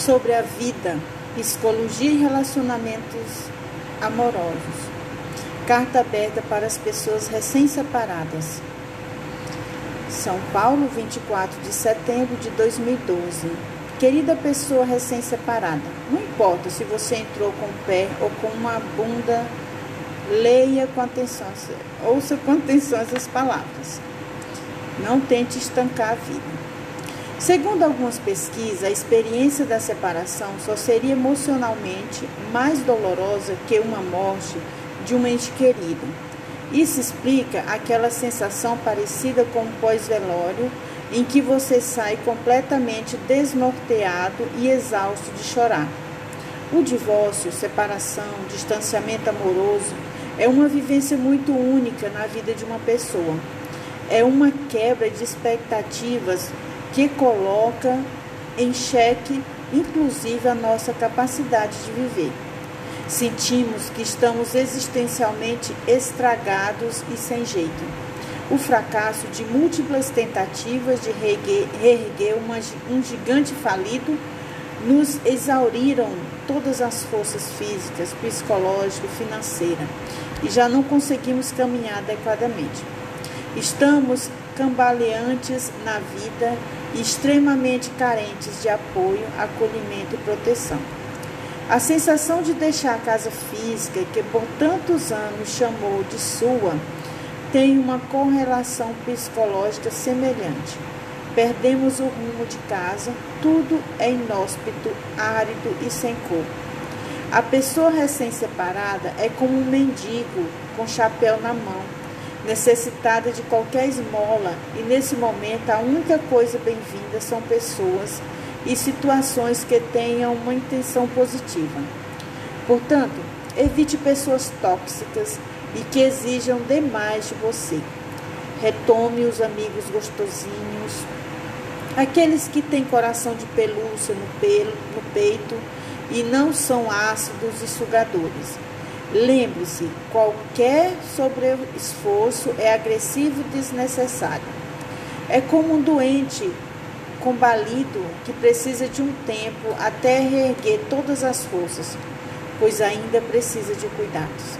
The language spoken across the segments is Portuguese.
sobre a vida, psicologia e relacionamentos amorosos. Carta aberta para as pessoas recém-separadas. São Paulo, 24 de setembro de 2012. Querida pessoa recém-separada, não importa se você entrou com o pé ou com uma bunda, leia com atenção, ouça com atenção essas palavras. Não tente estancar a vida. Segundo algumas pesquisas, a experiência da separação só seria emocionalmente mais dolorosa que uma morte de um ente querido. Isso explica aquela sensação parecida com um pós-velório em que você sai completamente desnorteado e exausto de chorar. O divórcio, separação, distanciamento amoroso é uma vivência muito única na vida de uma pessoa. É uma quebra de expectativas que coloca em xeque, inclusive, a nossa capacidade de viver. Sentimos que estamos existencialmente estragados e sem jeito. O fracasso de múltiplas tentativas de reerguer uma, um gigante falido nos exauriram todas as forças físicas, psicológicas e financeiras e já não conseguimos caminhar adequadamente. Estamos cambaleantes na vida extremamente carentes de apoio, acolhimento e proteção. A sensação de deixar a casa física, que por tantos anos chamou de sua, tem uma correlação psicológica semelhante. Perdemos o rumo de casa, tudo é inóspito, árido e sem cor. A pessoa recém-separada é como um mendigo com chapéu na mão, necessitada de qualquer esmola, e nesse momento a única coisa bem-vinda são pessoas e situações que tenham uma intenção positiva. Portanto, evite pessoas tóxicas e que exijam demais de você. Retome os amigos gostosinhos, aqueles que têm coração de pelúcia no, pelo, no peito e não são ácidos e sugadores. Lembre-se, qualquer sobreesforço é agressivo e desnecessário. É como um doente combalido que precisa de um tempo até reerguer todas as forças, pois ainda precisa de cuidados.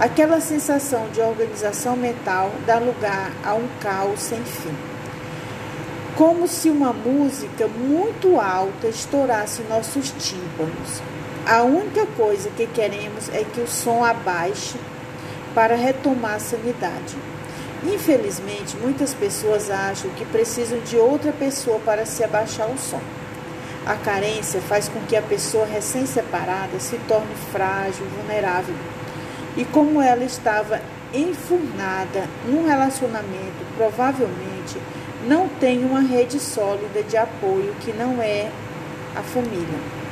Aquela sensação de organização mental dá lugar a um caos sem fim. Como se uma música muito alta estourasse nossos tímpanos a única coisa que queremos é que o som abaixe para retomar a sanidade. Infelizmente, muitas pessoas acham que precisam de outra pessoa para se abaixar o som. A carência faz com que a pessoa recém-separada se torne frágil, vulnerável. E como ela estava enfurnada num relacionamento, provavelmente não tem uma rede sólida de apoio que não é a família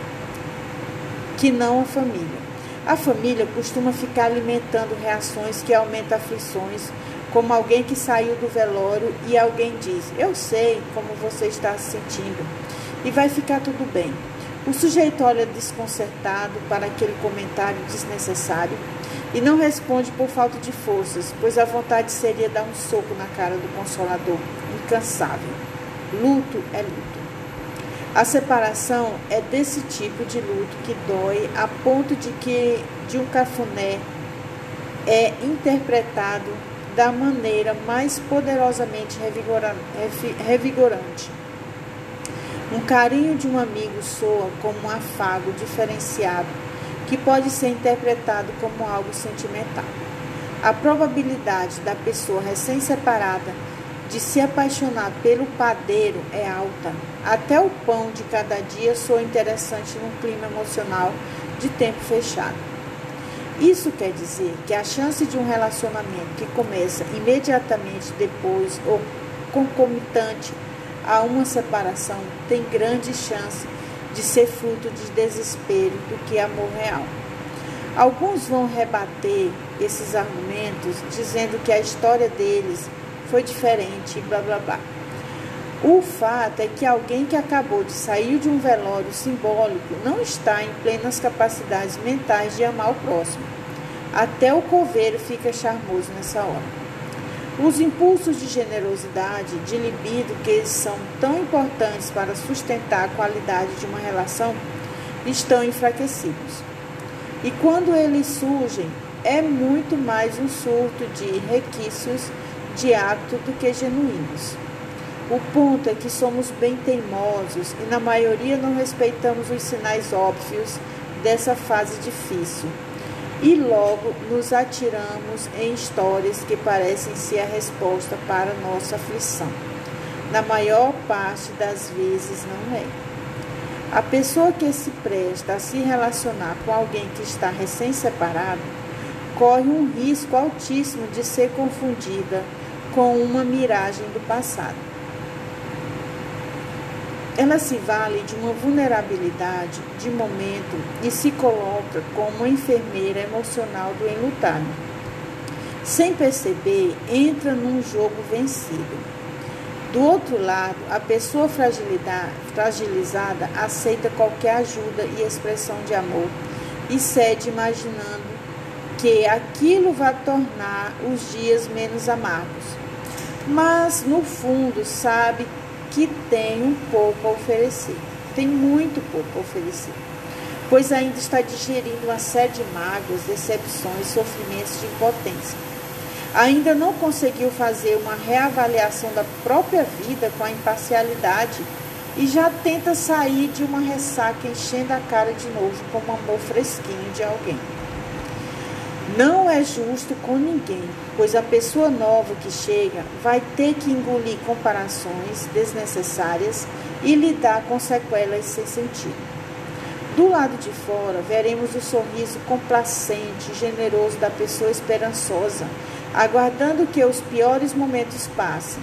que não a família. A família costuma ficar alimentando reações que aumentam aflições, como alguém que saiu do velório e alguém diz: Eu sei como você está se sentindo e vai ficar tudo bem. O sujeito olha desconcertado para aquele comentário desnecessário e não responde por falta de forças, pois a vontade seria dar um soco na cara do consolador, incansável. Luto é luto. A separação é desse tipo de luto que dói a ponto de que de um cafuné é interpretado da maneira mais poderosamente revigorante. Um carinho de um amigo soa como um afago diferenciado que pode ser interpretado como algo sentimental. A probabilidade da pessoa recém-separada de se apaixonar pelo padeiro é alta. Até o pão de cada dia soa interessante num clima emocional de tempo fechado. Isso quer dizer que a chance de um relacionamento que começa imediatamente depois ou concomitante a uma separação tem grande chance de ser fruto de desespero do que amor real. Alguns vão rebater esses argumentos dizendo que a história deles foi diferente, blá blá blá. O fato é que alguém que acabou de sair de um velório simbólico não está em plenas capacidades mentais de amar o próximo. Até o coveiro fica charmoso nessa hora. Os impulsos de generosidade, de libido, que são tão importantes para sustentar a qualidade de uma relação, estão enfraquecidos. E quando eles surgem, é muito mais um surto de requisitos de ato do que genuínos. O ponto é que somos bem teimosos e, na maioria, não respeitamos os sinais óbvios dessa fase difícil e logo nos atiramos em histórias que parecem ser a resposta para nossa aflição. Na maior parte das vezes não é. A pessoa que se presta a se relacionar com alguém que está recém-separado corre um risco altíssimo de ser confundida com uma miragem do passado. Ela se vale de uma vulnerabilidade de momento e se coloca como enfermeira emocional do enlutado. Sem perceber, entra num jogo vencido. Do outro lado, a pessoa fragilizada aceita qualquer ajuda e expressão de amor e cede imaginando que aquilo vai tornar os dias menos amargos. Mas, no fundo, sabe que tem um pouco a oferecer. Tem muito pouco a oferecer. Pois ainda está digerindo uma série de mágoas, decepções, sofrimentos de impotência. Ainda não conseguiu fazer uma reavaliação da própria vida com a imparcialidade e já tenta sair de uma ressaca enchendo a cara de novo com um amor fresquinho de alguém. Não é justo com ninguém, pois a pessoa nova que chega vai ter que engolir comparações desnecessárias e lidar com sequelas sem sentido. Do lado de fora, veremos o sorriso complacente e generoso da pessoa esperançosa, aguardando que os piores momentos passem.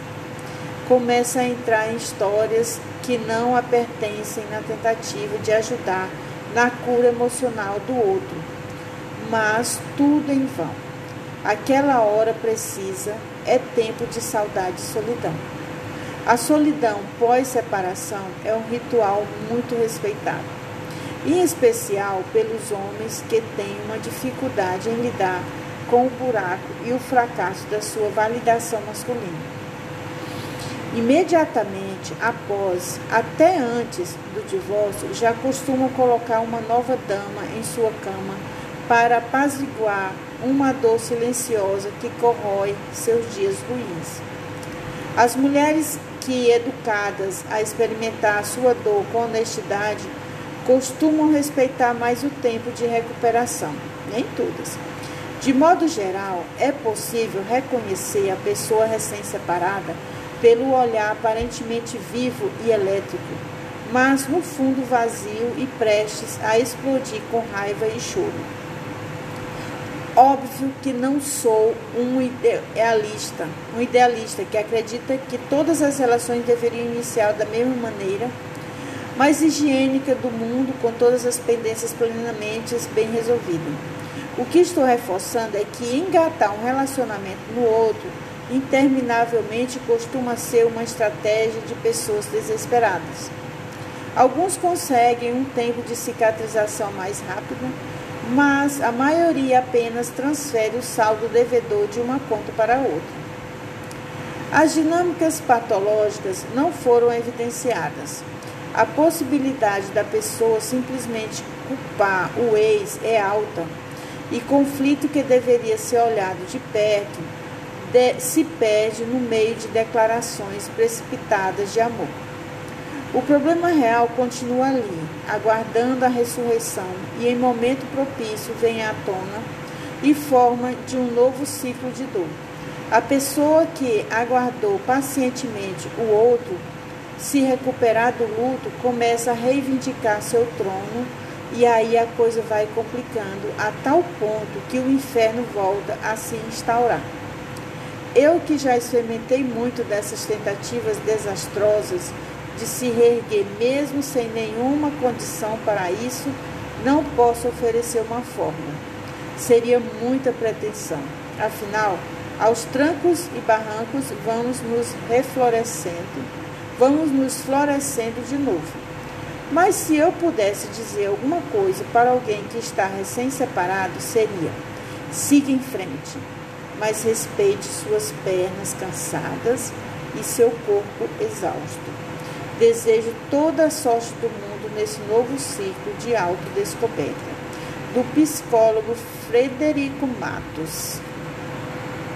Começa a entrar em histórias que não a pertencem na tentativa de ajudar na cura emocional do outro mas tudo em vão. Aquela hora precisa é tempo de saudade e solidão. A solidão pós-separação é um ritual muito respeitado, em especial pelos homens que têm uma dificuldade em lidar com o buraco e o fracasso da sua validação masculina. Imediatamente após, até antes do divórcio, já costumam colocar uma nova dama em sua cama para apaziguar uma dor silenciosa que corrói seus dias ruins. As mulheres que, educadas a experimentar a sua dor com honestidade, costumam respeitar mais o tempo de recuperação, nem todas. De modo geral, é possível reconhecer a pessoa recém-separada pelo olhar aparentemente vivo e elétrico, mas no fundo vazio e prestes a explodir com raiva e choro. Óbvio que não sou um idealista, um idealista que acredita que todas as relações deveriam iniciar da mesma maneira, mais higiênica do mundo, com todas as pendências plenamente bem resolvidas. O que estou reforçando é que engatar um relacionamento no outro interminavelmente costuma ser uma estratégia de pessoas desesperadas. Alguns conseguem um tempo de cicatrização mais rápido, mas a maioria apenas transfere o saldo devedor de uma conta para outra. As dinâmicas patológicas não foram evidenciadas. A possibilidade da pessoa simplesmente culpar o ex é alta e conflito que deveria ser olhado de perto de, se perde no meio de declarações precipitadas de amor. O problema real continua ali, aguardando a ressurreição, e em momento propício vem à tona e forma de um novo ciclo de dor. A pessoa que aguardou pacientemente o outro se recuperar do luto começa a reivindicar seu trono e aí a coisa vai complicando a tal ponto que o inferno volta a se instaurar. Eu que já experimentei muito dessas tentativas desastrosas de se reerguer mesmo sem nenhuma condição para isso, não posso oferecer uma fórmula. Seria muita pretensão. Afinal, aos trancos e barrancos vamos nos reflorescendo, vamos nos florescendo de novo. Mas se eu pudesse dizer alguma coisa para alguém que está recém-separado, seria: siga em frente. mas respeite suas pernas cansadas e seu corpo exausto. Desejo toda a sorte do mundo nesse novo ciclo de autodescoberta. Do psicólogo Frederico Matos.